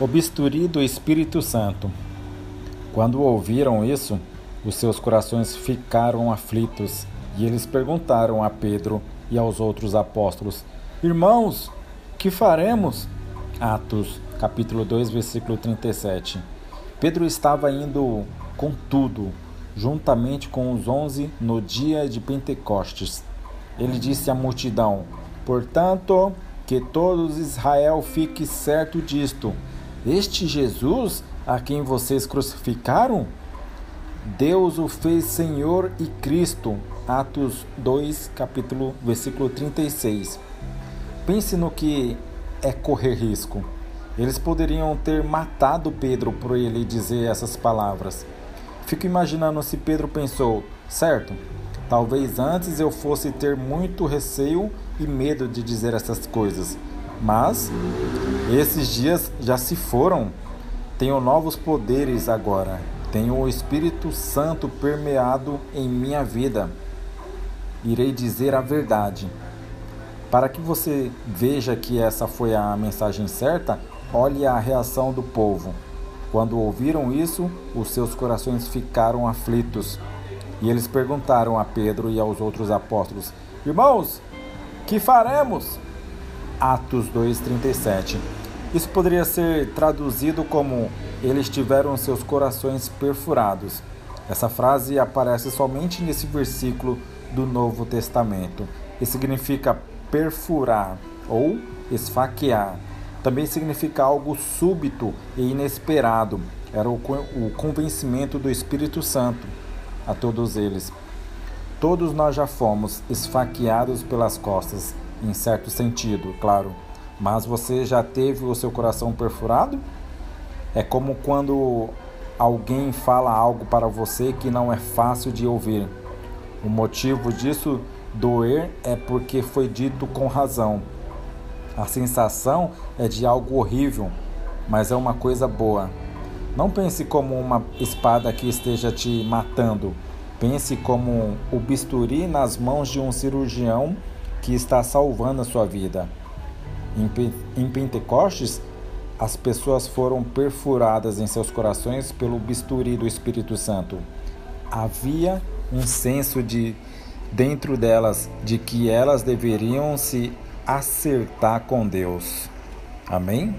O bisturi do Espírito Santo. Quando ouviram isso, os seus corações ficaram aflitos e eles perguntaram a Pedro e aos outros apóstolos: Irmãos, que faremos? Atos, capítulo 2, versículo 37. Pedro estava indo com tudo, juntamente com os onze, no dia de Pentecostes. Ele disse à multidão: Portanto, que todos Israel fique certo disto este Jesus a quem vocês crucificaram, Deus o fez Senhor e Cristo. Atos 2, capítulo, versículo 36. Pense no que é correr risco. Eles poderiam ter matado Pedro por ele dizer essas palavras. Fico imaginando se Pedro pensou, certo? Talvez antes eu fosse ter muito receio e medo de dizer essas coisas, mas esses dias já se foram. Tenho novos poderes agora. Tenho o Espírito Santo permeado em minha vida. Irei dizer a verdade. Para que você veja que essa foi a mensagem certa, olhe a reação do povo. Quando ouviram isso, os seus corações ficaram aflitos. E eles perguntaram a Pedro e aos outros apóstolos: Irmãos, que faremos? Atos 2:37. Isso poderia ser traduzido como eles tiveram seus corações perfurados. Essa frase aparece somente nesse versículo do Novo Testamento e significa perfurar ou esfaquear. Também significa algo súbito e inesperado. Era o convencimento do Espírito Santo a todos eles. Todos nós já fomos esfaqueados pelas costas em certo sentido, claro. Mas você já teve o seu coração perfurado? É como quando alguém fala algo para você que não é fácil de ouvir. O motivo disso doer é porque foi dito com razão. A sensação é de algo horrível, mas é uma coisa boa. Não pense como uma espada que esteja te matando. Pense como o bisturi nas mãos de um cirurgião que está salvando a sua vida. Em Pentecostes, as pessoas foram perfuradas em seus corações pelo bisturi do Espírito Santo. Havia um senso de dentro delas de que elas deveriam se acertar com Deus. Amém?